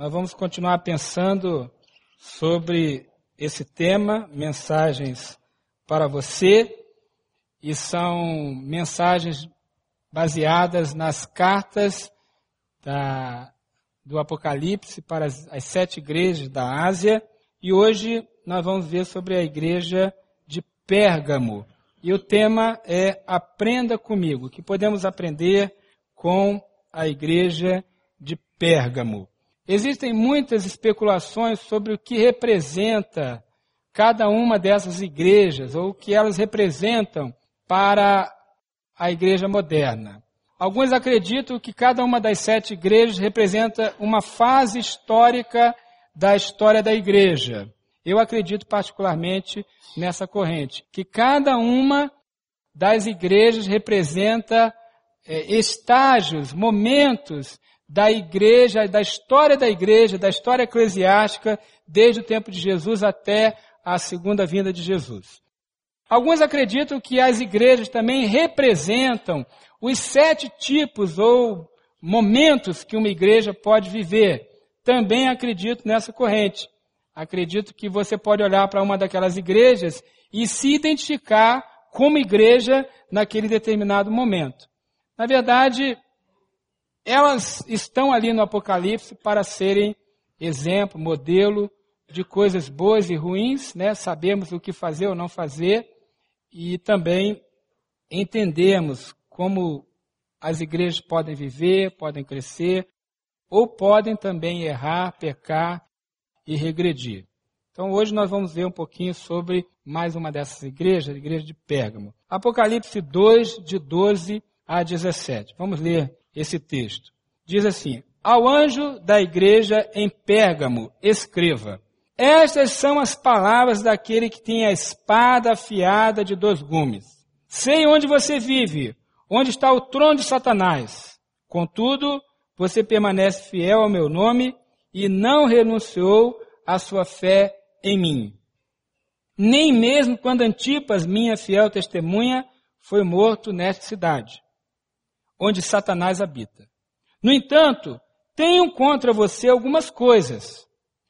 nós vamos continuar pensando sobre esse tema, mensagens para você, e são mensagens baseadas nas cartas da, do Apocalipse para as, as sete igrejas da Ásia, e hoje nós vamos ver sobre a igreja de Pérgamo. E o tema é Aprenda comigo, que podemos aprender com a igreja de Pérgamo. Existem muitas especulações sobre o que representa cada uma dessas igrejas, ou o que elas representam para a igreja moderna. Alguns acreditam que cada uma das sete igrejas representa uma fase histórica da história da igreja. Eu acredito particularmente nessa corrente, que cada uma das igrejas representa é, estágios, momentos da igreja, da história da igreja, da história eclesiástica, desde o tempo de Jesus até a segunda vinda de Jesus. Alguns acreditam que as igrejas também representam os sete tipos ou momentos que uma igreja pode viver. Também acredito nessa corrente. Acredito que você pode olhar para uma daquelas igrejas e se identificar como igreja naquele determinado momento. Na verdade, elas estão ali no Apocalipse para serem exemplo, modelo de coisas boas e ruins, né? Sabemos o que fazer ou não fazer e também entendemos como as igrejas podem viver, podem crescer ou podem também errar, pecar e regredir. Então hoje nós vamos ver um pouquinho sobre mais uma dessas igrejas, a igreja de Pérgamo. Apocalipse 2, de 12 a 17. Vamos ler esse texto. Diz assim: Ao anjo da igreja em Pérgamo, escreva: Estas são as palavras daquele que tem a espada afiada de dois gumes. Sei onde você vive, onde está o trono de Satanás. Contudo, você permanece fiel ao meu nome e não renunciou à sua fé em mim. Nem mesmo quando Antipas, minha fiel testemunha, foi morto nesta cidade, onde Satanás habita. No entanto, tenho contra você algumas coisas.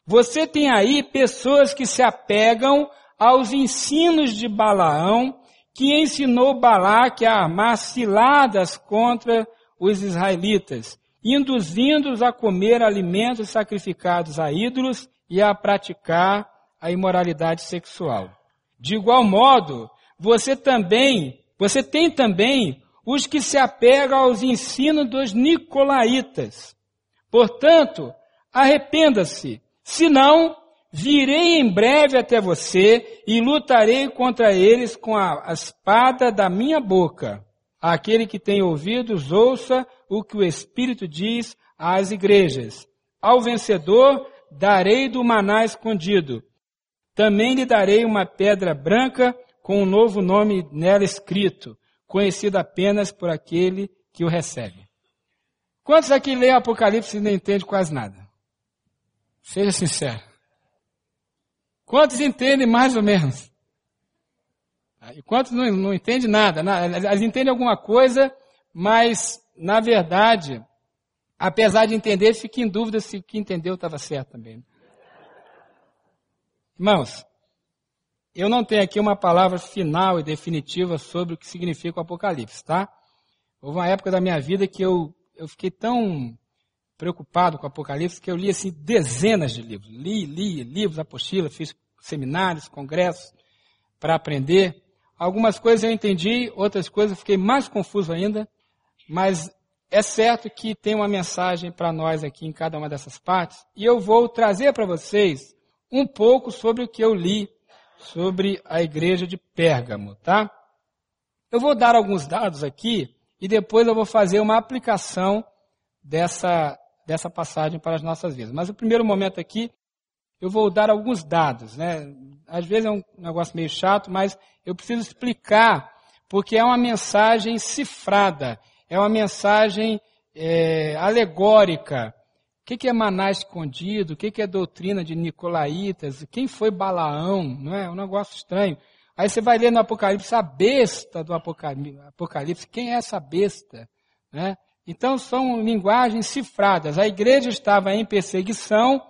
Você tem aí pessoas que se apegam aos ensinos de Balaão, que ensinou Balaque a armar ciladas contra os israelitas, induzindo-os a comer alimentos sacrificados a ídolos e a praticar a imoralidade sexual. De igual modo, você também, você tem também os que se apegam aos ensinos dos nicolaítas. Portanto, arrependa-se, senão virei em breve até você e lutarei contra eles com a espada da minha boca. Aquele que tem ouvidos, ouça o que o Espírito diz às igrejas. Ao vencedor, darei do maná escondido. Também lhe darei uma pedra branca com um novo nome nela escrito, conhecido apenas por aquele que o recebe. Quantos aqui leem Apocalipse e não entendem quase nada? Seja sincero. Quantos entendem mais ou menos? E quantos não, não entendem nada? Elas entendem alguma coisa, mas, na verdade, apesar de entender, fica em dúvida se o que entendeu estava certo também. Irmãos, eu não tenho aqui uma palavra final e definitiva sobre o que significa o Apocalipse, tá? Houve uma época da minha vida que eu, eu fiquei tão preocupado com o Apocalipse que eu li assim dezenas de livros. Li, li livros, apostilas, fiz seminários, congressos para aprender. Algumas coisas eu entendi, outras coisas eu fiquei mais confuso ainda, mas é certo que tem uma mensagem para nós aqui em cada uma dessas partes, e eu vou trazer para vocês um pouco sobre o que eu li sobre a igreja de Pérgamo, tá? Eu vou dar alguns dados aqui e depois eu vou fazer uma aplicação dessa, dessa passagem para as nossas vidas. Mas o primeiro momento aqui, eu vou dar alguns dados, né? Às vezes é um negócio meio chato, mas eu preciso explicar, porque é uma mensagem cifrada, é uma mensagem é, alegórica, o que é maná escondido? O que é doutrina de Nicolaitas? Quem foi Balaão? Não é? é um negócio estranho. Aí você vai ler no Apocalipse a besta do Apocalipse. Quem é essa besta? Né? Então são linguagens cifradas. A igreja estava em perseguição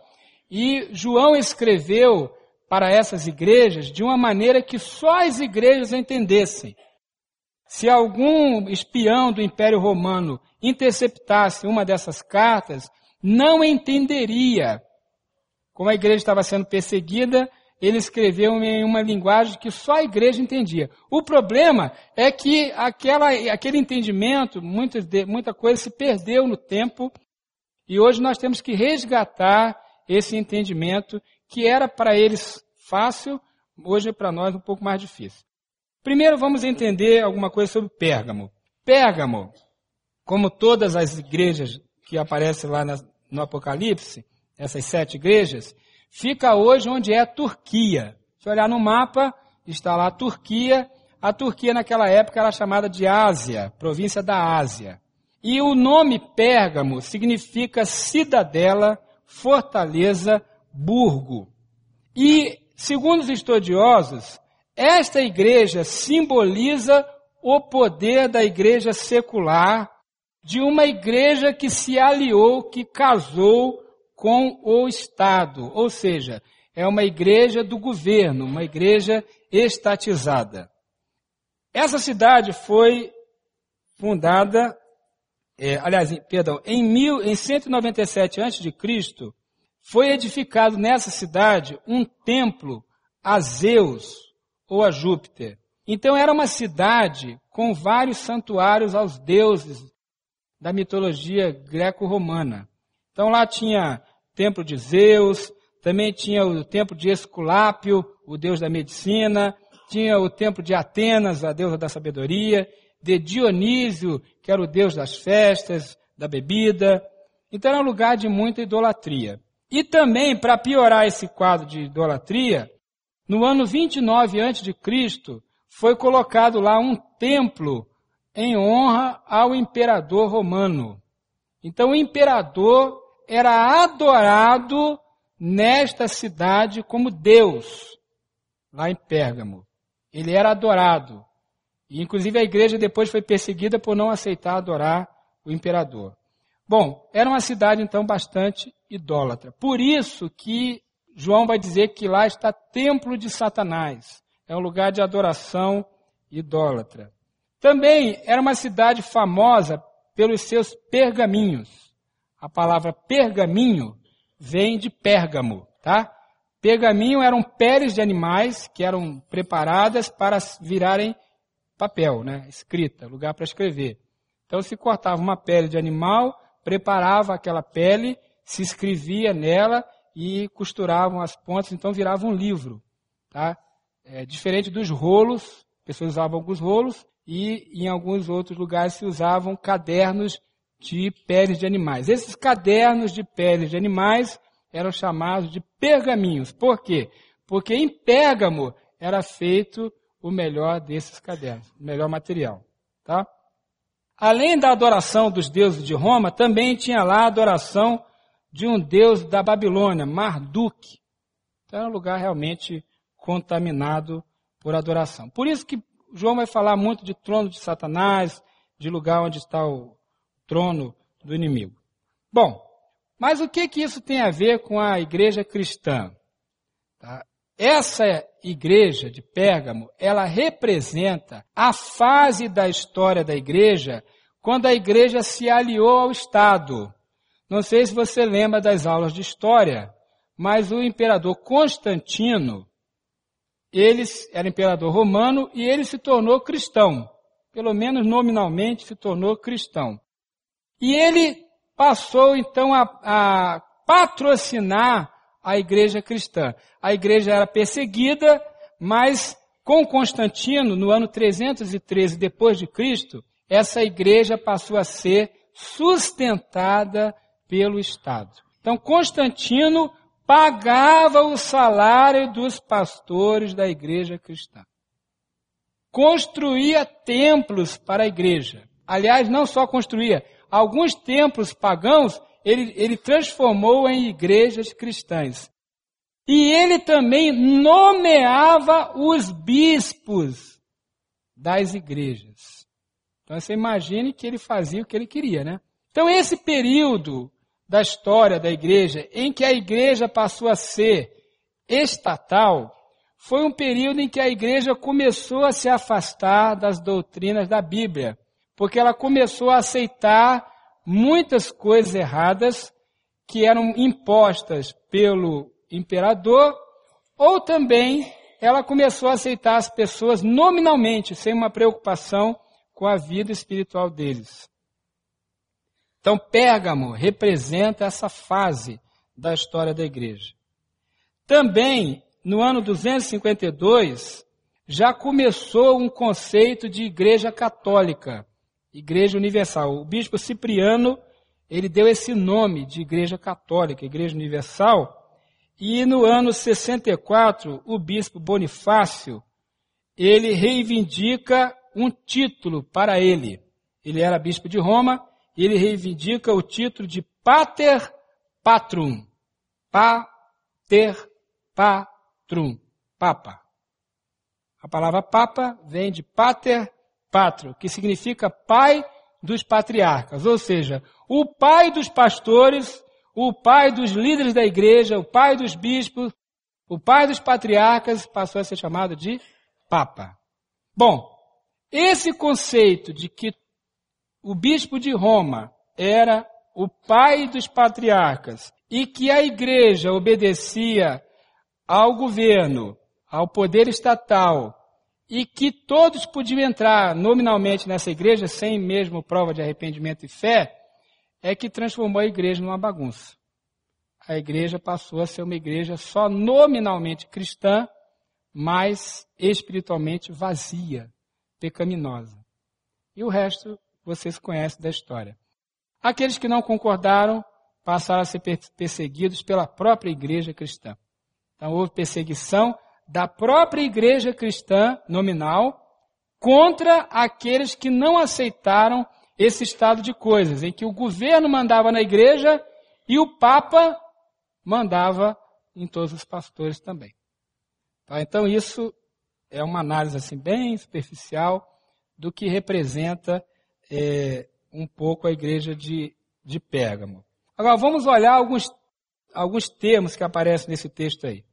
e João escreveu para essas igrejas de uma maneira que só as igrejas entendessem. Se algum espião do Império Romano interceptasse uma dessas cartas, não entenderia como a igreja estava sendo perseguida, ele escreveu em uma linguagem que só a igreja entendia. O problema é que aquela, aquele entendimento, muita, muita coisa se perdeu no tempo, e hoje nós temos que resgatar esse entendimento que era para eles fácil, hoje é para nós um pouco mais difícil. Primeiro vamos entender alguma coisa sobre Pérgamo. Pérgamo, como todas as igrejas que aparecem lá no Apocalipse, essas sete igrejas, fica hoje onde é a Turquia. Se olhar no mapa, está lá a Turquia. A Turquia naquela época era chamada de Ásia, província da Ásia. E o nome Pérgamo significa cidadela, fortaleza, burgo. E, segundo os estudiosos, esta igreja simboliza o poder da igreja secular, de uma igreja que se aliou, que casou com o Estado, ou seja, é uma igreja do governo, uma igreja estatizada. Essa cidade foi fundada, é, aliás, perdão, em, mil, em 197 a.C., foi edificado nessa cidade um templo a Zeus, ou a Júpiter. Então era uma cidade com vários santuários aos deuses da mitologia greco-romana. Então lá tinha templo de Zeus, também tinha o templo de Esculápio, o deus da medicina, tinha o templo de Atenas, a deusa da sabedoria, de Dionísio, que era o deus das festas, da bebida. Então era um lugar de muita idolatria. E também, para piorar esse quadro de idolatria, no ano 29 a.C., foi colocado lá um templo em honra ao imperador romano. Então o imperador era adorado nesta cidade como Deus, lá em Pérgamo. Ele era adorado. E inclusive a igreja depois foi perseguida por não aceitar adorar o imperador. Bom, era uma cidade então bastante idólatra. Por isso que João vai dizer que lá está templo de Satanás. É um lugar de adoração idólatra. Também era uma cidade famosa pelos seus pergaminhos. A palavra pergaminho vem de Pérgamo, tá? Pergaminho eram peles de animais que eram preparadas para virarem papel, né? Escrita, lugar para escrever. Então se cortava uma pele de animal, preparava aquela pele, se escrevia nela e costuravam as pontas, então virava um livro. Tá? É, diferente dos rolos, pessoas usavam alguns rolos, e em alguns outros lugares se usavam cadernos de peles de animais. Esses cadernos de peles de animais eram chamados de pergaminhos. Por quê? Porque em Pérgamo era feito o melhor desses cadernos, o melhor material. Tá? Além da adoração dos deuses de Roma, também tinha lá a adoração de um deus da Babilônia, Marduk. Então era um lugar realmente contaminado por adoração. Por isso que João vai falar muito de trono de Satanás, de lugar onde está o trono do inimigo. Bom, mas o que que isso tem a ver com a igreja cristã? Tá? Essa igreja de Pérgamo, ela representa a fase da história da igreja quando a igreja se aliou ao Estado. Não sei se você lembra das aulas de história, mas o imperador Constantino, ele era imperador romano e ele se tornou cristão. Pelo menos nominalmente se tornou cristão. E ele passou então a, a patrocinar a igreja cristã. A igreja era perseguida, mas com Constantino, no ano 313 depois de Cristo, essa igreja passou a ser sustentada pelo Estado. Então, Constantino pagava o salário dos pastores da igreja cristã. Construía templos para a igreja. Aliás, não só construía, alguns templos pagãos ele, ele transformou em igrejas cristãs. E ele também nomeava os bispos das igrejas. Então você imagine que ele fazia o que ele queria, né? Então, esse período da história da igreja, em que a igreja passou a ser estatal, foi um período em que a igreja começou a se afastar das doutrinas da Bíblia, porque ela começou a aceitar muitas coisas erradas que eram impostas pelo imperador, ou também ela começou a aceitar as pessoas nominalmente, sem uma preocupação com a vida espiritual deles. Então, Pérgamo representa essa fase da história da igreja. Também, no ano 252, já começou um conceito de igreja católica, igreja universal. O bispo Cipriano, ele deu esse nome de igreja católica, igreja universal, e no ano 64, o bispo Bonifácio, ele reivindica um título para ele. Ele era bispo de Roma, ele reivindica o título de Pater Patrum. Pater Patrum. Papa. A palavra Papa vem de Pater Patro, que significa pai dos patriarcas, ou seja, o pai dos pastores o pai dos líderes da igreja, o pai dos bispos, o pai dos patriarcas passou a ser chamado de Papa. Bom, esse conceito de que o bispo de Roma era o pai dos patriarcas e que a igreja obedecia ao governo, ao poder estatal e que todos podiam entrar nominalmente nessa igreja sem mesmo prova de arrependimento e fé, é que transformou a igreja numa bagunça. A igreja passou a ser uma igreja só nominalmente cristã, mas espiritualmente vazia, pecaminosa. E o resto vocês conhecem da história. Aqueles que não concordaram passaram a ser perseguidos pela própria igreja cristã. Então houve perseguição da própria igreja cristã nominal contra aqueles que não aceitaram esse estado de coisas, em que o governo mandava na igreja e o Papa mandava em todos os pastores também. Tá? Então isso é uma análise assim bem superficial do que representa é, um pouco a igreja de, de Pérgamo. Agora vamos olhar alguns, alguns termos que aparecem nesse texto aí.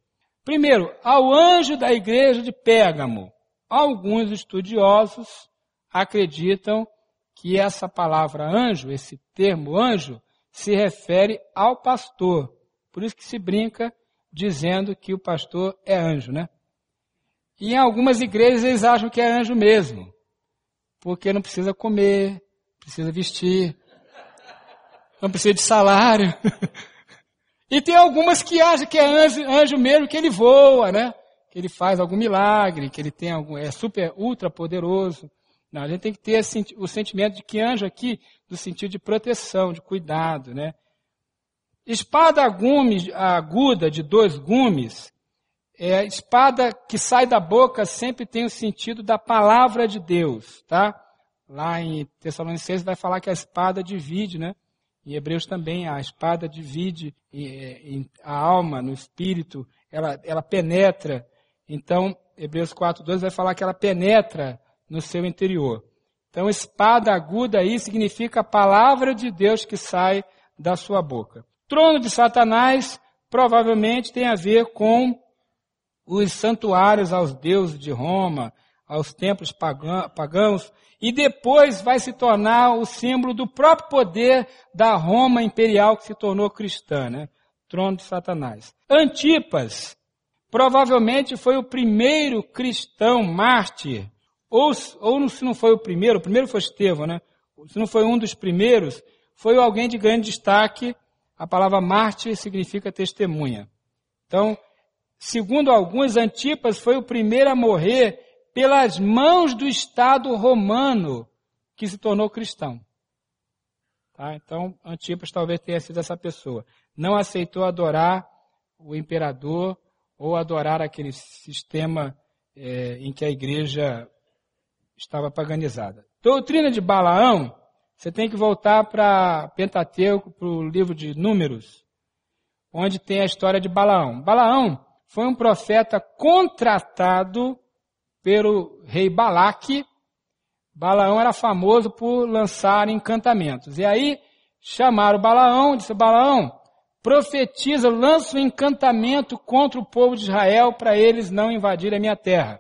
Primeiro, ao anjo da igreja de Pérgamo. Alguns estudiosos acreditam que essa palavra anjo, esse termo anjo, se refere ao pastor. Por isso que se brinca dizendo que o pastor é anjo, né? E em algumas igrejas eles acham que é anjo mesmo, porque não precisa comer, precisa vestir, não precisa de salário. e tem algumas que acham que é anjo, anjo mesmo, que ele voa, né? Que ele faz algum milagre, que ele tem algum, é super ultra poderoso. Não, a gente tem que ter o sentimento de que anjo aqui, do sentido de proteção, de cuidado, né? Espada gume, aguda de dois gumes, é, espada que sai da boca sempre tem o sentido da palavra de Deus, tá? Lá em Tessalonicenses vai falar que a espada divide, né? Em Hebreus também a espada divide a alma, no espírito, ela, ela penetra. Então, Hebreus 4.2 vai falar que ela penetra no seu interior. Então, espada aguda aí significa a palavra de Deus que sai da sua boca. Trono de Satanás provavelmente tem a ver com os santuários aos deuses de Roma, aos templos pagãos, e depois vai se tornar o símbolo do próprio poder da Roma imperial que se tornou cristã, né? Trono de Satanás. Antipas provavelmente foi o primeiro cristão mártir ou, ou se não foi o primeiro, o primeiro foi Estevão, né? Se não foi um dos primeiros, foi alguém de grande destaque. A palavra mártir significa testemunha. Então, segundo alguns, Antipas foi o primeiro a morrer pelas mãos do Estado romano que se tornou cristão. Tá? Então, Antipas talvez tenha sido essa pessoa. Não aceitou adorar o imperador ou adorar aquele sistema é, em que a igreja estava paganizada. Doutrina de Balaão, você tem que voltar para Pentateuco, para o livro de Números, onde tem a história de Balaão. Balaão foi um profeta contratado pelo rei Balaque. Balaão era famoso por lançar encantamentos. E aí chamaram Balaão, disse Balaão, profetiza, lança um encantamento contra o povo de Israel para eles não invadirem a minha terra.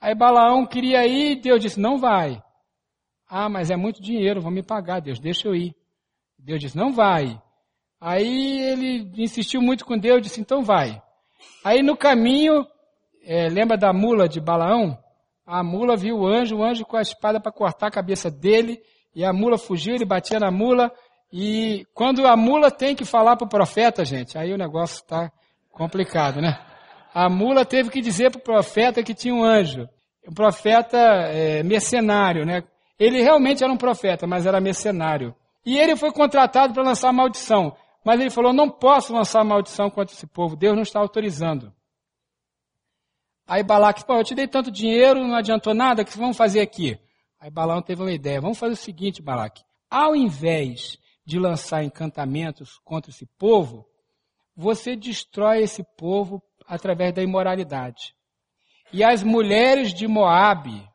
Aí Balaão queria ir, Deus disse, não vai. Ah, mas é muito dinheiro, vão me pagar, Deus, deixa eu ir. Deus disse, não vai. Aí ele insistiu muito com Deus, disse, então vai. Aí no caminho, é, lembra da mula de Balaão? A mula viu o anjo, o anjo com a espada para cortar a cabeça dele, e a mula fugiu, ele batia na mula, e quando a mula tem que falar para o profeta, gente, aí o negócio está complicado, né? A mula teve que dizer para o profeta que tinha um anjo. Um profeta é, mercenário, né? Ele realmente era um profeta, mas era mercenário. E ele foi contratado para lançar maldição. Mas ele falou: não posso lançar maldição contra esse povo, Deus não está autorizando. Aí Balaque, pô, eu te dei tanto dinheiro, não adiantou nada, o que vamos fazer aqui? Aí Balaão teve uma ideia, vamos fazer o seguinte, Balaque, ao invés de lançar encantamentos contra esse povo, você destrói esse povo através da imoralidade. E as mulheres de Moabe,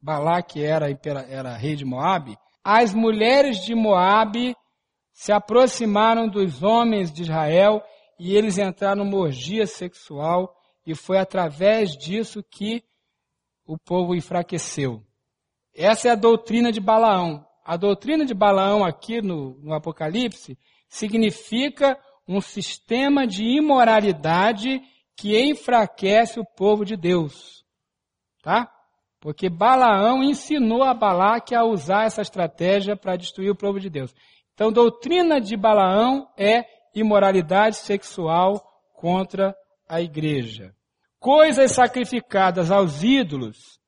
Balaque era, era rei de Moabe, as mulheres de Moabe se aproximaram dos homens de Israel e eles entraram numa orgia sexual e foi através disso que o povo enfraqueceu. Essa é a doutrina de Balaão. A doutrina de Balaão aqui no, no Apocalipse significa um sistema de imoralidade que enfraquece o povo de Deus. Tá? Porque Balaão ensinou a Balaque a usar essa estratégia para destruir o povo de Deus. Então, doutrina de Balaão é imoralidade sexual contra a igreja. Coisas sacrificadas aos ídolos.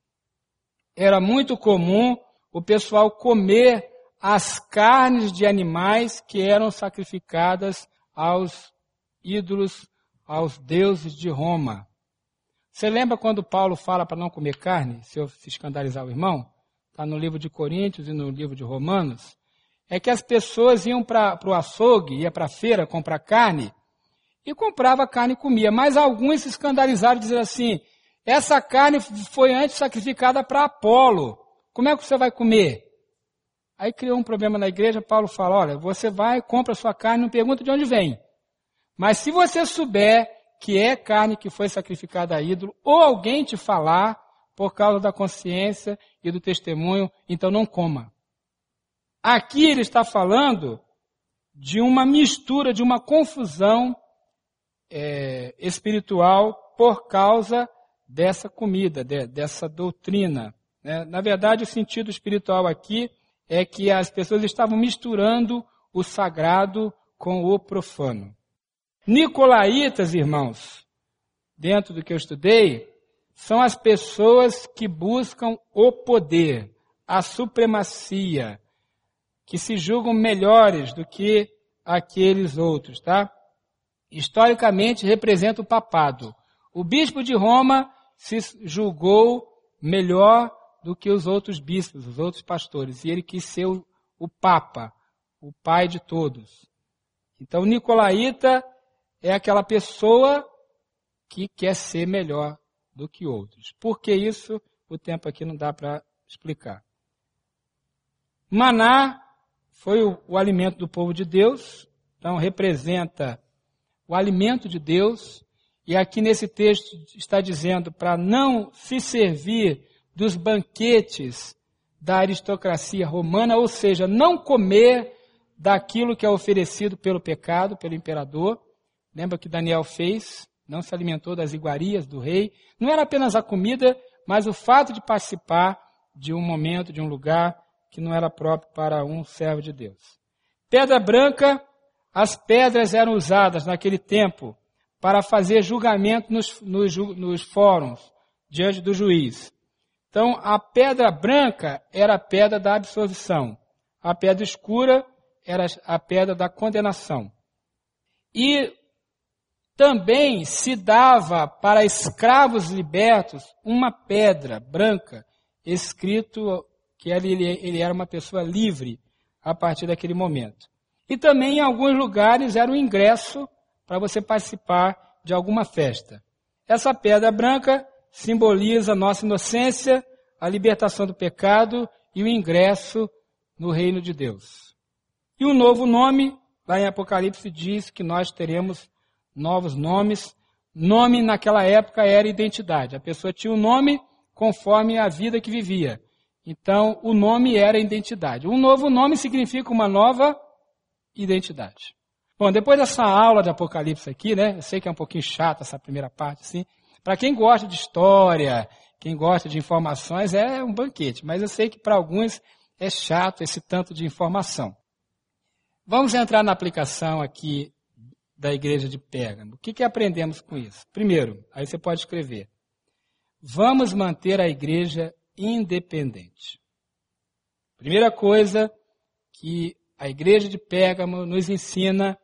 Era muito comum o pessoal comer as carnes de animais que eram sacrificadas aos ídolos, aos deuses de Roma. Você lembra quando Paulo fala para não comer carne, se eu se escandalizar o irmão? Está no livro de Coríntios e no livro de Romanos é que as pessoas iam para o açougue, ia para a feira comprar carne, e comprava carne e comia. Mas alguns se escandalizaram dizendo assim, essa carne foi antes sacrificada para Apolo. Como é que você vai comer? Aí criou um problema na igreja, Paulo fala, olha, você vai, compra sua carne, não pergunta de onde vem. Mas se você souber que é carne que foi sacrificada a ídolo, ou alguém te falar por causa da consciência e do testemunho, então não coma. Aqui ele está falando de uma mistura, de uma confusão é, espiritual por causa dessa comida, de, dessa doutrina. Né? Na verdade, o sentido espiritual aqui é que as pessoas estavam misturando o sagrado com o profano. Nicolaitas, irmãos, dentro do que eu estudei, são as pessoas que buscam o poder, a supremacia, que se julgam melhores do que aqueles outros, tá? Historicamente representa o papado. O bispo de Roma se julgou melhor do que os outros bispos, os outros pastores, e ele quis ser o, o papa, o pai de todos. Então, Nicolaíta é aquela pessoa que quer ser melhor do que outros. Por que isso? O tempo aqui não dá para explicar. Maná foi o, o alimento do povo de Deus, então representa o alimento de Deus, e aqui nesse texto está dizendo para não se servir dos banquetes da aristocracia romana, ou seja, não comer daquilo que é oferecido pelo pecado, pelo imperador. Lembra que Daniel fez? Não se alimentou das iguarias do rei. Não era apenas a comida, mas o fato de participar de um momento, de um lugar que não era próprio para um servo de Deus. Pedra branca, as pedras eram usadas naquele tempo para fazer julgamento nos, nos, nos fóruns, diante do juiz. Então, a pedra branca era a pedra da absolvição. A pedra escura era a pedra da condenação. E também se dava para escravos libertos uma pedra branca, escrito que ele, ele era uma pessoa livre a partir daquele momento. E também em alguns lugares era um ingresso para você participar de alguma festa. Essa pedra branca simboliza nossa inocência, a libertação do pecado e o ingresso no reino de Deus. E o novo nome, lá em Apocalipse, diz que nós teremos novos nomes. Nome naquela época era identidade. A pessoa tinha um nome conforme a vida que vivia. Então, o nome era identidade. Um novo nome significa uma nova identidade. Bom, depois dessa aula de Apocalipse aqui, né? Eu sei que é um pouquinho chata essa primeira parte, assim. Para quem gosta de história, quem gosta de informações, é um banquete. Mas eu sei que para alguns é chato esse tanto de informação. Vamos entrar na aplicação aqui da igreja de Pérgamo. O que, que aprendemos com isso? Primeiro, aí você pode escrever. Vamos manter a igreja independente. Primeira coisa que a igreja de Pérgamo nos ensina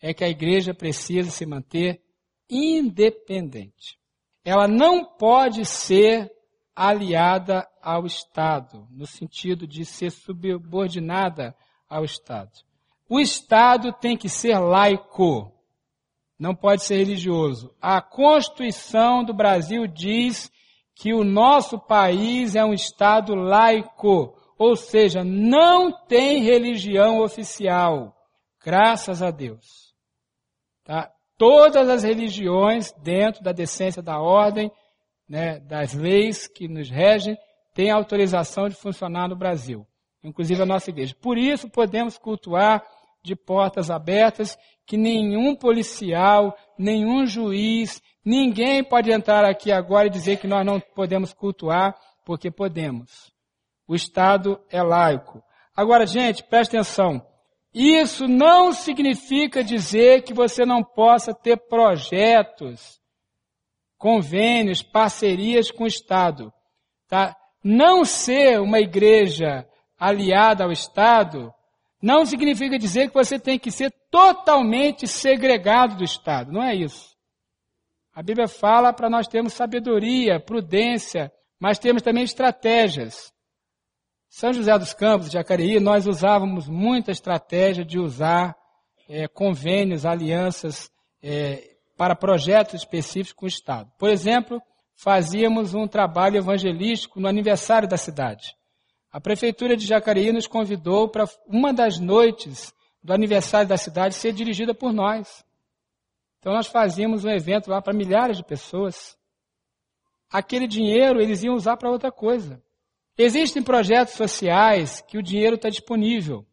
é que a igreja precisa se manter independente. Ela não pode ser aliada ao Estado, no sentido de ser subordinada ao Estado. O Estado tem que ser laico, não pode ser religioso. A Constituição do Brasil diz que o nosso país é um Estado laico, ou seja, não tem religião oficial, graças a Deus. Tá? Todas as religiões, dentro da decência da ordem, né, das leis que nos regem, têm autorização de funcionar no Brasil, inclusive a nossa igreja. Por isso, podemos cultuar de portas abertas, que nenhum policial, nenhum juiz, ninguém pode entrar aqui agora e dizer que nós não podemos cultuar, porque podemos. O Estado é laico. Agora, gente, preste atenção. Isso não significa dizer que você não possa ter projetos, convênios, parcerias com o Estado. Tá? Não ser uma igreja aliada ao Estado não significa dizer que você tem que ser totalmente segregado do Estado. Não é isso. A Bíblia fala para nós termos sabedoria, prudência, mas temos também estratégias. São José dos Campos, Jacareí, nós usávamos muita estratégia de usar é, convênios, alianças é, para projetos específicos com o Estado. Por exemplo, fazíamos um trabalho evangelístico no aniversário da cidade. A Prefeitura de Jacareí nos convidou para uma das noites do aniversário da cidade ser dirigida por nós. Então nós fazíamos um evento lá para milhares de pessoas. Aquele dinheiro eles iam usar para outra coisa. Existem projetos sociais que o dinheiro está disponível.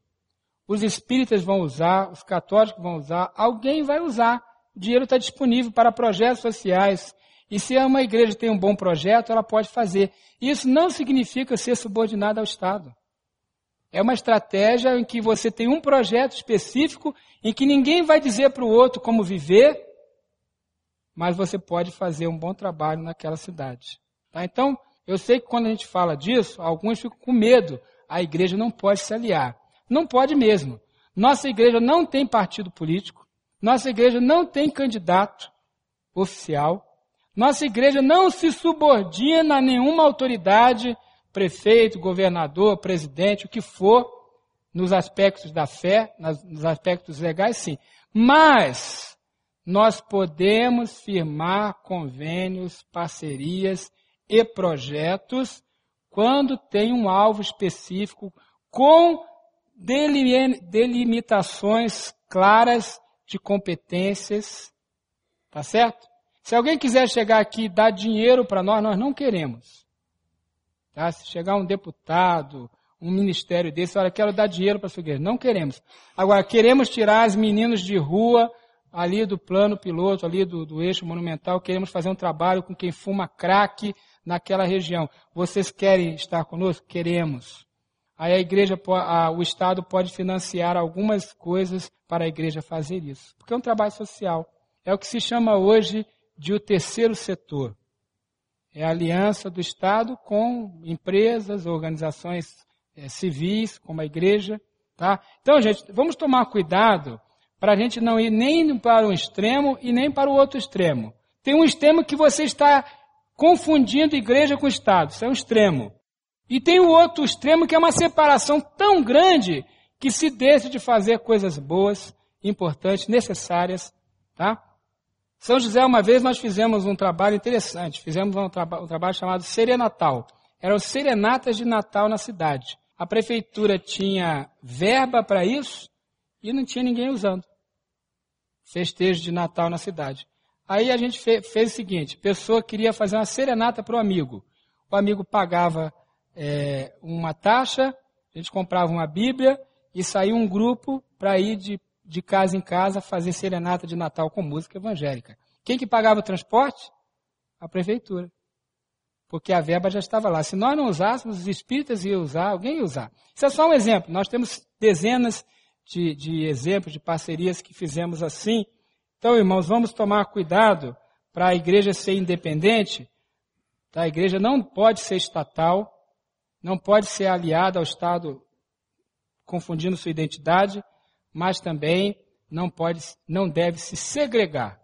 Os espíritas vão usar, os católicos vão usar, alguém vai usar. O dinheiro está disponível para projetos sociais. E se uma igreja tem um bom projeto, ela pode fazer. Isso não significa ser subordinada ao Estado. É uma estratégia em que você tem um projeto específico em que ninguém vai dizer para o outro como viver, mas você pode fazer um bom trabalho naquela cidade. Tá? Então, eu sei que quando a gente fala disso, alguns ficam com medo. A igreja não pode se aliar. Não pode mesmo. Nossa igreja não tem partido político. Nossa igreja não tem candidato oficial. Nossa igreja não se subordina a nenhuma autoridade, prefeito, governador, presidente, o que for, nos aspectos da fé, nos aspectos legais, sim. Mas nós podemos firmar convênios, parcerias e projetos quando tem um alvo específico com delimitações claras de competências, tá certo? Se alguém quiser chegar aqui e dar dinheiro para nós, nós não queremos. Tá? Se chegar um deputado, um ministério desse, olha, quero dar dinheiro para a sua igreja. Não queremos. Agora, queremos tirar as meninas de rua ali do plano piloto, ali do, do eixo monumental, queremos fazer um trabalho com quem fuma crack, naquela região. Vocês querem estar conosco? Queremos. Aí a igreja, o Estado pode financiar algumas coisas para a igreja fazer isso. Porque é um trabalho social. É o que se chama hoje de o terceiro setor. É a aliança do Estado com empresas, organizações é, civis, como a igreja. Tá? Então, gente, vamos tomar cuidado para a gente não ir nem para um extremo e nem para o outro extremo. Tem um extremo que você está confundindo igreja com Estado. Isso é um extremo. E tem o outro extremo que é uma separação tão grande que se deixa de fazer coisas boas, importantes, necessárias, tá? São José, uma vez nós fizemos um trabalho interessante, fizemos um, traba um trabalho chamado Serenatal. Eram serenatas de Natal na cidade. A prefeitura tinha verba para isso, e não tinha ninguém usando. Festejo de Natal na cidade. Aí a gente fez, fez o seguinte: pessoa queria fazer uma serenata para o amigo. O amigo pagava é, uma taxa, a gente comprava uma Bíblia e saía um grupo para ir de, de casa em casa fazer serenata de Natal com música evangélica. Quem que pagava o transporte? A prefeitura. Porque a verba já estava lá. Se nós não usássemos, os espíritas iam usar, alguém ia usar. Isso é só um exemplo. Nós temos dezenas de, de exemplos de parcerias que fizemos assim então, irmãos, vamos tomar cuidado para a igreja ser independente. Tá? A igreja não pode ser estatal, não pode ser aliada ao Estado confundindo sua identidade, mas também não pode, não deve se segregar.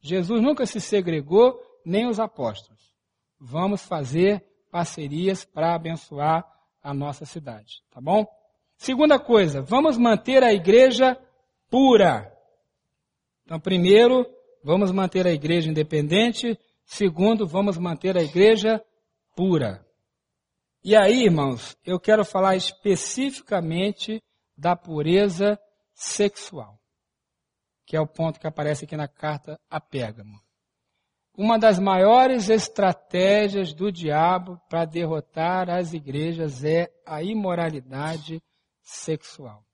Jesus nunca se segregou, nem os apóstolos. Vamos fazer parcerias para abençoar a nossa cidade, tá bom? Segunda coisa, vamos manter a igreja pura. Então, primeiro, vamos manter a igreja independente. Segundo, vamos manter a igreja pura. E aí, irmãos, eu quero falar especificamente da pureza sexual, que é o ponto que aparece aqui na carta a Pérgamo. Uma das maiores estratégias do diabo para derrotar as igrejas é a imoralidade sexual.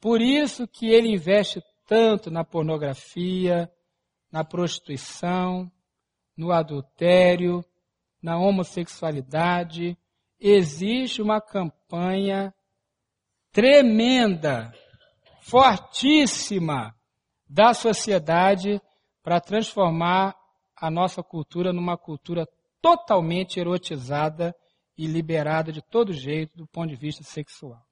Por isso que ele investe tanto na pornografia, na prostituição, no adultério, na homossexualidade. Existe uma campanha tremenda, fortíssima da sociedade para transformar a nossa cultura numa cultura totalmente erotizada e liberada de todo jeito do ponto de vista sexual.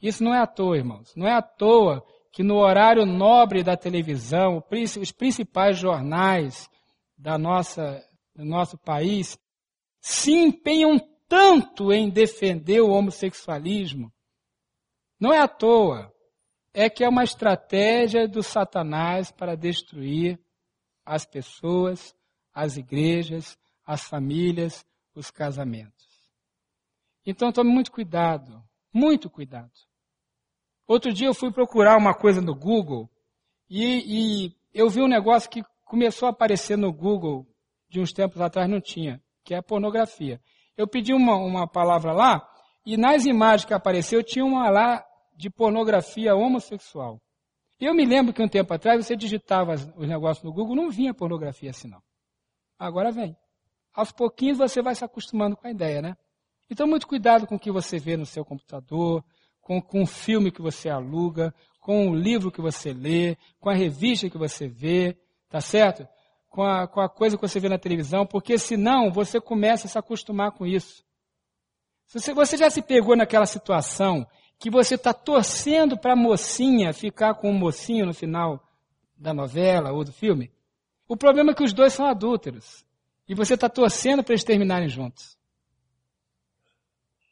Isso não é à toa, irmãos. Não é à toa que no horário nobre da televisão, os principais jornais da nossa, do nosso país se empenham tanto em defender o homossexualismo. Não é à toa. É que é uma estratégia do Satanás para destruir as pessoas, as igrejas, as famílias, os casamentos. Então tome muito cuidado, muito cuidado. Outro dia eu fui procurar uma coisa no Google e, e eu vi um negócio que começou a aparecer no Google de uns tempos atrás, não tinha, que é pornografia. Eu pedi uma, uma palavra lá e nas imagens que apareceu tinha uma lá de pornografia homossexual. Eu me lembro que um tempo atrás você digitava os negócios no Google, não vinha pornografia assim não. Agora vem. Aos pouquinhos você vai se acostumando com a ideia, né? Então muito cuidado com o que você vê no seu computador, com, com o filme que você aluga, com o livro que você lê, com a revista que você vê, tá certo? Com a, com a coisa que você vê na televisão, porque senão você começa a se acostumar com isso. Você, você já se pegou naquela situação que você está torcendo para a mocinha ficar com o mocinho no final da novela ou do filme? O problema é que os dois são adúlteros. E você está torcendo para eles terminarem juntos.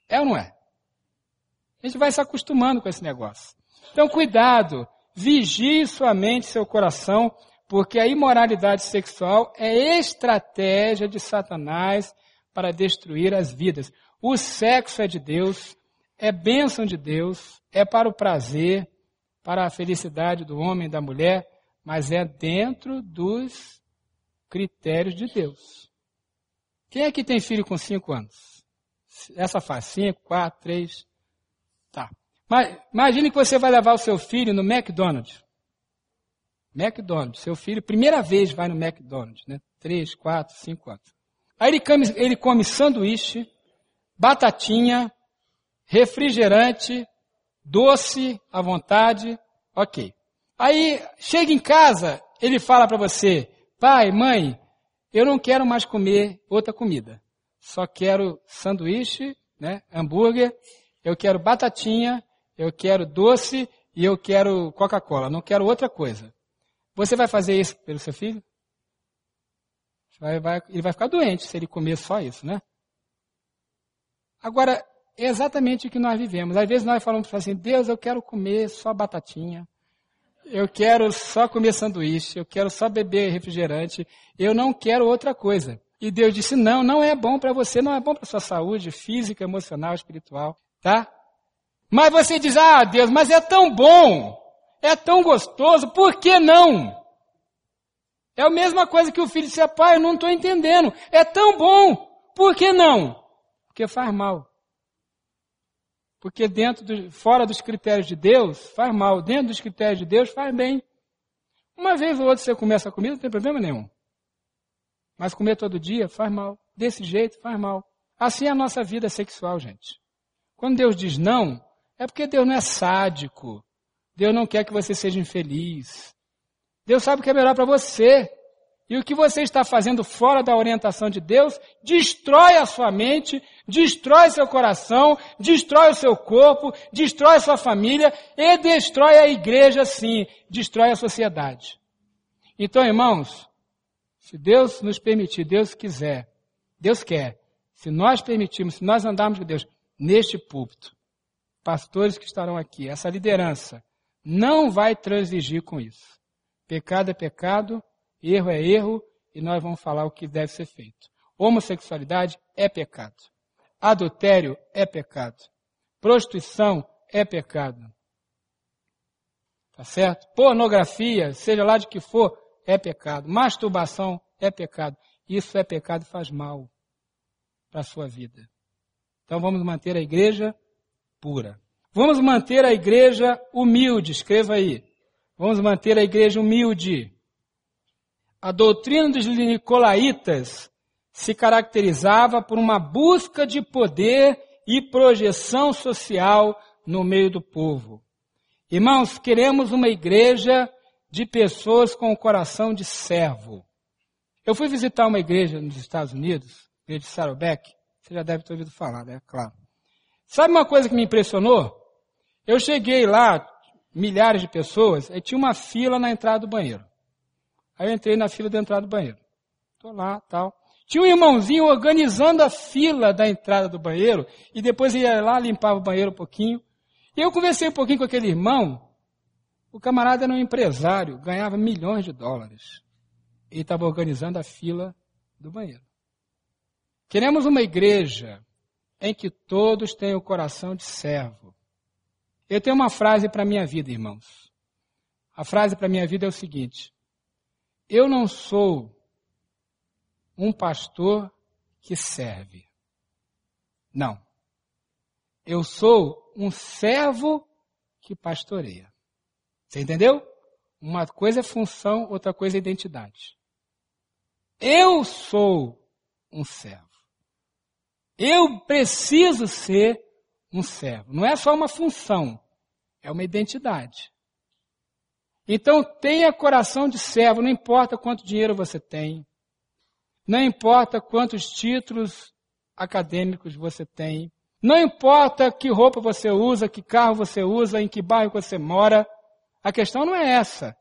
É ou não é? A gente vai se acostumando com esse negócio. Então, cuidado, vigie sua mente, seu coração, porque a imoralidade sexual é estratégia de Satanás para destruir as vidas. O sexo é de Deus, é bênção de Deus, é para o prazer, para a felicidade do homem e da mulher, mas é dentro dos critérios de Deus. Quem aqui tem filho com cinco anos? Essa faz cinco, quatro, três. Tá. Mas, imagine que você vai levar o seu filho no McDonald's. McDonald's. Seu filho, primeira vez vai no McDonald's, né? Três, quatro, cinco anos. Aí ele come, ele come sanduíche, batatinha, refrigerante, doce à vontade, ok. Aí chega em casa, ele fala para você, pai, mãe, eu não quero mais comer outra comida. Só quero sanduíche, né, hambúrguer eu quero batatinha, eu quero doce e eu quero Coca-Cola, não quero outra coisa. Você vai fazer isso pelo seu filho? Vai, vai, ele vai ficar doente se ele comer só isso, né? Agora, é exatamente o que nós vivemos. Às vezes nós falamos assim, Deus, eu quero comer só batatinha, eu quero só comer sanduíche, eu quero só beber refrigerante, eu não quero outra coisa. E Deus disse, não, não é bom para você, não é bom para sua saúde física, emocional, espiritual. Tá? Mas você diz, ah, Deus, mas é tão bom, é tão gostoso, por que não? É a mesma coisa que o filho disse, pai, eu não estou entendendo, é tão bom, por que não? Porque faz mal. Porque dentro do, fora dos critérios de Deus, faz mal. Dentro dos critérios de Deus, faz bem. Uma vez ou outra você comer essa comida, não tem problema nenhum. Mas comer todo dia faz mal. Desse jeito faz mal. Assim é a nossa vida sexual, gente. Quando Deus diz não, é porque Deus não é sádico. Deus não quer que você seja infeliz. Deus sabe o que é melhor para você. E o que você está fazendo fora da orientação de Deus destrói a sua mente, destrói seu coração, destrói o seu corpo, destrói a sua família e destrói a igreja, sim, destrói a sociedade. Então, irmãos, se Deus nos permitir, Deus quiser, Deus quer, se nós permitirmos, se nós andarmos com Deus neste púlpito, pastores que estarão aqui, essa liderança, não vai transigir com isso. Pecado é pecado, erro é erro, e nós vamos falar o que deve ser feito. Homossexualidade é pecado. Adultério é pecado. Prostituição é pecado. Tá certo? Pornografia, seja lá de que for, é pecado. Masturbação é pecado. Isso é pecado e faz mal para a sua vida. Então vamos manter a igreja pura. Vamos manter a igreja humilde, escreva aí. Vamos manter a igreja humilde. A doutrina dos nicolaítas se caracterizava por uma busca de poder e projeção social no meio do povo. Irmãos, queremos uma igreja de pessoas com o coração de servo. Eu fui visitar uma igreja nos Estados Unidos, a igreja de Saddleback, você já deve ter ouvido falar, né? Claro. Sabe uma coisa que me impressionou? Eu cheguei lá, milhares de pessoas, e tinha uma fila na entrada do banheiro. Aí eu entrei na fila da entrada do banheiro. Estou lá, tal. Tinha um irmãozinho organizando a fila da entrada do banheiro e depois ia lá, limpava o banheiro um pouquinho. E eu conversei um pouquinho com aquele irmão. O camarada era um empresário, ganhava milhões de dólares. Ele estava organizando a fila do banheiro. Queremos uma igreja em que todos tenham o coração de servo. Eu tenho uma frase para a minha vida, irmãos. A frase para a minha vida é o seguinte: Eu não sou um pastor que serve. Não. Eu sou um servo que pastoreia. Você entendeu? Uma coisa é função, outra coisa é identidade. Eu sou um servo. Eu preciso ser um servo. Não é só uma função, é uma identidade. Então tenha coração de servo, não importa quanto dinheiro você tem, não importa quantos títulos acadêmicos você tem. Não importa que roupa você usa, que carro você usa, em que bairro você mora. A questão não é essa.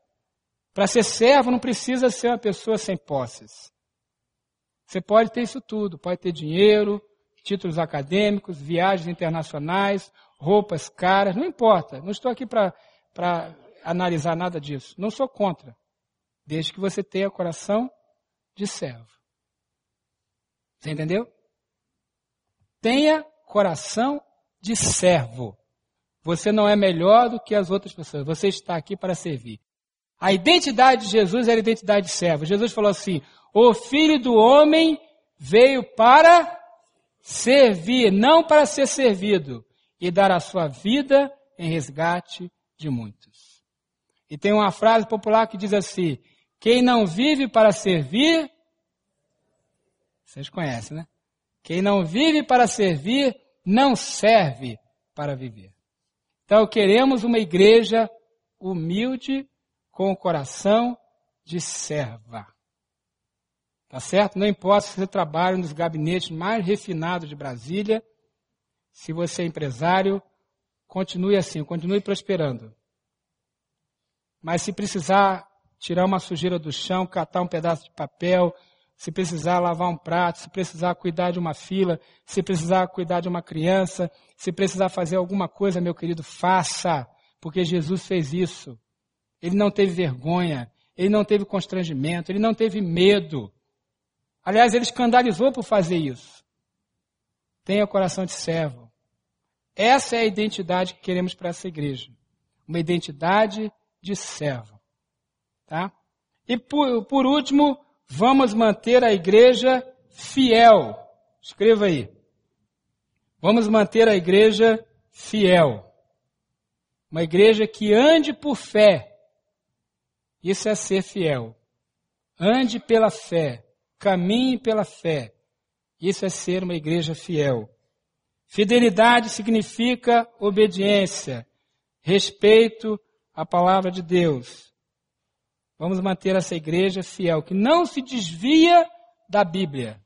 Para ser servo não precisa ser uma pessoa sem posses. Você pode ter isso tudo, pode ter dinheiro, títulos acadêmicos, viagens internacionais, roupas caras, não importa. Não estou aqui para analisar nada disso. Não sou contra. Desde que você tenha coração de servo. Você entendeu? Tenha coração de servo. Você não é melhor do que as outras pessoas. Você está aqui para servir. A identidade de Jesus era a identidade de servo. Jesus falou assim: O filho do homem veio para servir, não para ser servido, e dar a sua vida em resgate de muitos. E tem uma frase popular que diz assim: Quem não vive para servir, vocês conhecem, né? Quem não vive para servir, não serve para viver. Então queremos uma igreja humilde, com o coração de serva. Tá certo? Não importa se você trabalha nos gabinetes mais refinados de Brasília, se você é empresário, continue assim, continue prosperando. Mas se precisar tirar uma sujeira do chão, catar um pedaço de papel, se precisar lavar um prato, se precisar cuidar de uma fila, se precisar cuidar de uma criança, se precisar fazer alguma coisa, meu querido, faça, porque Jesus fez isso. Ele não teve vergonha, ele não teve constrangimento, ele não teve medo. Aliás, ele escandalizou por fazer isso. Tenha coração de servo. Essa é a identidade que queremos para essa igreja. Uma identidade de servo. Tá? E por, por último, vamos manter a igreja fiel. Escreva aí. Vamos manter a igreja fiel. Uma igreja que ande por fé. Isso é ser fiel. Ande pela fé. Caminhe pela fé. Isso é ser uma igreja fiel. Fidelidade significa obediência, respeito à palavra de Deus. Vamos manter essa igreja fiel, que não se desvia da Bíblia.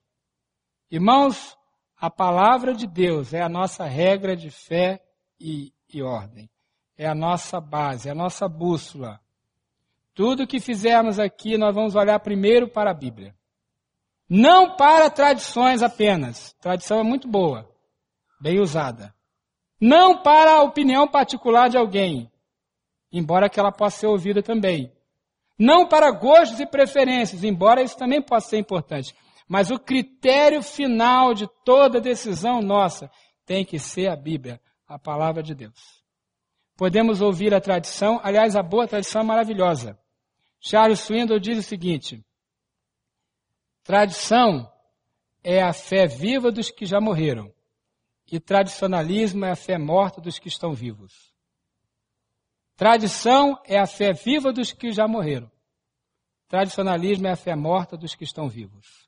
Irmãos, a palavra de Deus é a nossa regra de fé e, e ordem. É a nossa base, é a nossa bússola. Tudo que fizermos aqui, nós vamos olhar primeiro para a Bíblia. Não para tradições apenas. Tradição é muito boa, bem usada. Não para a opinião particular de alguém, embora que ela possa ser ouvida também. Não para gostos e preferências, embora isso também possa ser importante. Mas o critério final de toda decisão nossa tem que ser a Bíblia, a palavra de Deus. Podemos ouvir a tradição, aliás, a boa tradição é maravilhosa. Charles Swindoll diz o seguinte: Tradição é a fé viva dos que já morreram, e tradicionalismo é a fé morta dos que estão vivos. Tradição é a fé viva dos que já morreram. Tradicionalismo é a fé morta dos que estão vivos.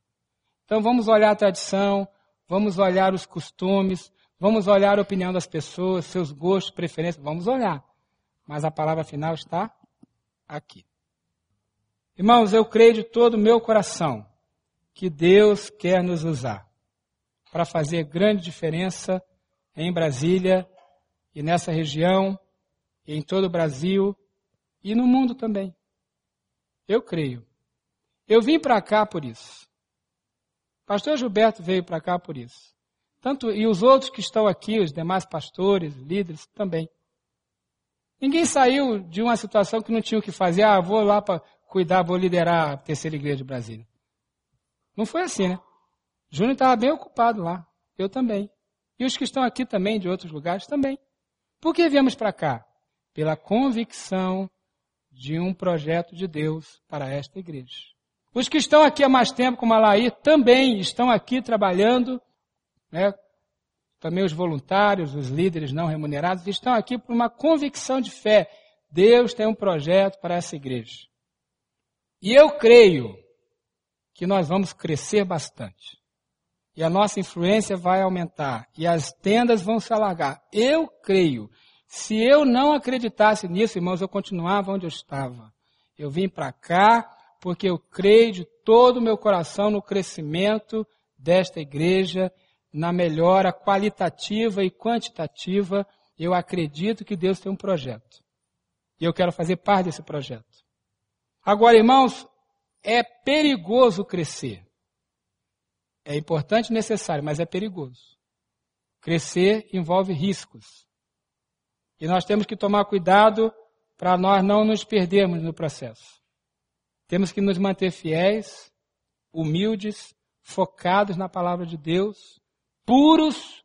Então vamos olhar a tradição, vamos olhar os costumes, vamos olhar a opinião das pessoas, seus gostos, preferências, vamos olhar. Mas a palavra final está aqui. Irmãos, eu creio de todo o meu coração que Deus quer nos usar para fazer grande diferença em Brasília e nessa região, em todo o Brasil e no mundo também. Eu creio. Eu vim para cá por isso. Pastor Gilberto veio para cá por isso. Tanto e os outros que estão aqui, os demais pastores, líderes também. Ninguém saiu de uma situação que não tinha o que fazer. Ah, vou lá para cuidar, vou liderar a terceira igreja de Brasília. Não foi assim, né? Júnior estava bem ocupado lá. Eu também. E os que estão aqui também, de outros lugares, também. Por que viemos para cá? Pela convicção de um projeto de Deus para esta igreja. Os que estão aqui há mais tempo, como a Laí, também estão aqui trabalhando, né? também os voluntários, os líderes não remunerados, estão aqui por uma convicção de fé. Deus tem um projeto para essa igreja. E eu creio que nós vamos crescer bastante. E a nossa influência vai aumentar. E as tendas vão se alargar. Eu creio. Se eu não acreditasse nisso, irmãos, eu continuava onde eu estava. Eu vim para cá porque eu creio de todo o meu coração no crescimento desta igreja, na melhora qualitativa e quantitativa. Eu acredito que Deus tem um projeto. E eu quero fazer parte desse projeto. Agora, irmãos, é perigoso crescer. É importante e necessário, mas é perigoso. Crescer envolve riscos. E nós temos que tomar cuidado para nós não nos perdermos no processo. Temos que nos manter fiéis, humildes, focados na palavra de Deus, puros.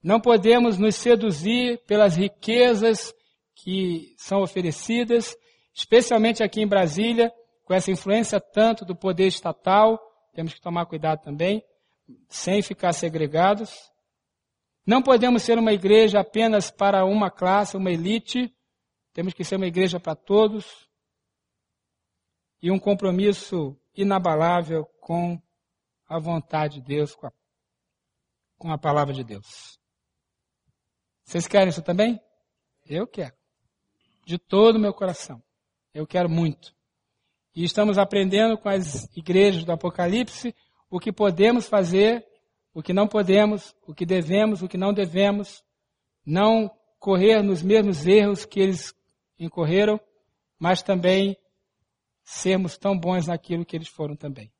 Não podemos nos seduzir pelas riquezas que são oferecidas, especialmente aqui em Brasília, com essa influência tanto do poder estatal, temos que tomar cuidado também, sem ficar segregados. Não podemos ser uma igreja apenas para uma classe, uma elite, temos que ser uma igreja para todos. E um compromisso inabalável com a vontade de Deus, com a, com a palavra de Deus. Vocês querem isso também? Eu quero. De todo o meu coração. Eu quero muito. E estamos aprendendo com as igrejas do Apocalipse o que podemos fazer, o que não podemos, o que devemos, o que não devemos, não correr nos mesmos erros que eles incorreram, mas também sermos tão bons naquilo que eles foram também.